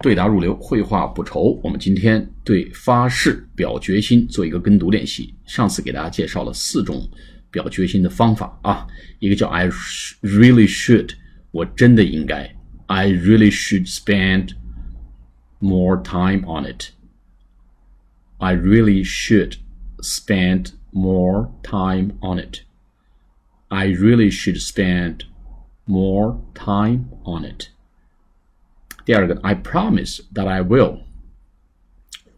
对答如流，绘画不愁。我们今天对发誓、表决心做一个跟读练习。上次给大家介绍了四种表决心的方法啊，一个叫 I really should，我真的应该，I really should spend more time on it。I really should spend more time on it. I really should spend more time on it. 第二个，I promise that I will，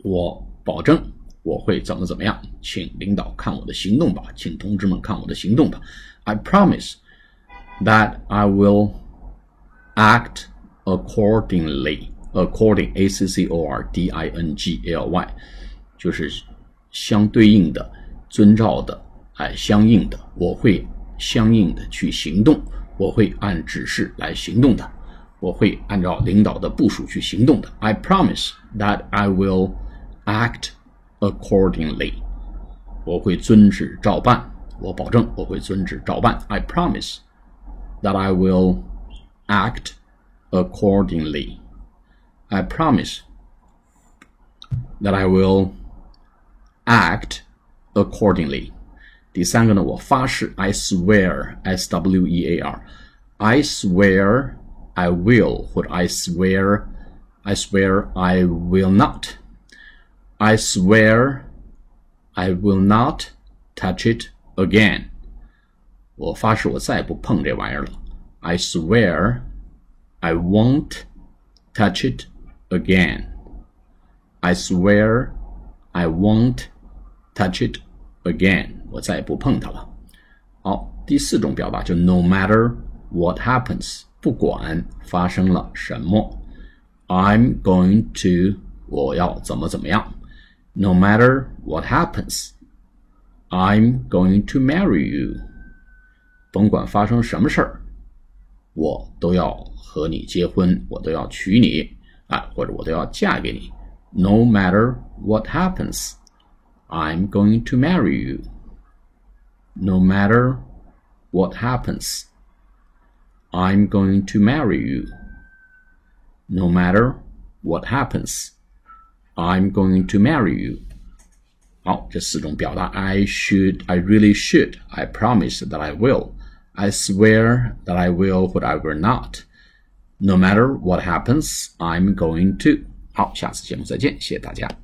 我保证我会怎么怎么样，请领导看我的行动吧，请同志们看我的行动吧。I promise that I will act accordingly. According, A C C O R D I N G L Y，就是相对应的、遵照的、哎，相应的，我会相应的去行动，我会按指示来行动的。我会按照领导的部署去行动的。I promise that I will act accordingly。我会遵旨照办。我保证我会遵旨照办。I promise that I will act accordingly. I promise that I will act accordingly. 第三个呢，我发誓，I swear，S W E A R，I swear I will 或者 I swear I swear I will not I swear I will not touch it again 我发誓我再也不碰这玩意儿了 I swear I won't touch it again I swear I won't touch it again 我再也不碰它了好第四种表达就 no matter what happens 不管发生了什么，I'm going to 我要怎么怎么样，No matter what happens, I'm going to marry you。甭管发生什么事儿，我都要和你结婚，我都要娶你啊，或者我都要嫁给你。No matter what happens, I'm going to marry you. No matter what happens. I'm going to marry you. No matter what happens, I'm going to marry you. 好，这四种表达：I should, I really should, I promise that I will, I swear that I will, but I will not. No matter what happens, I'm going to. 好，下次节目再见，谢谢大家。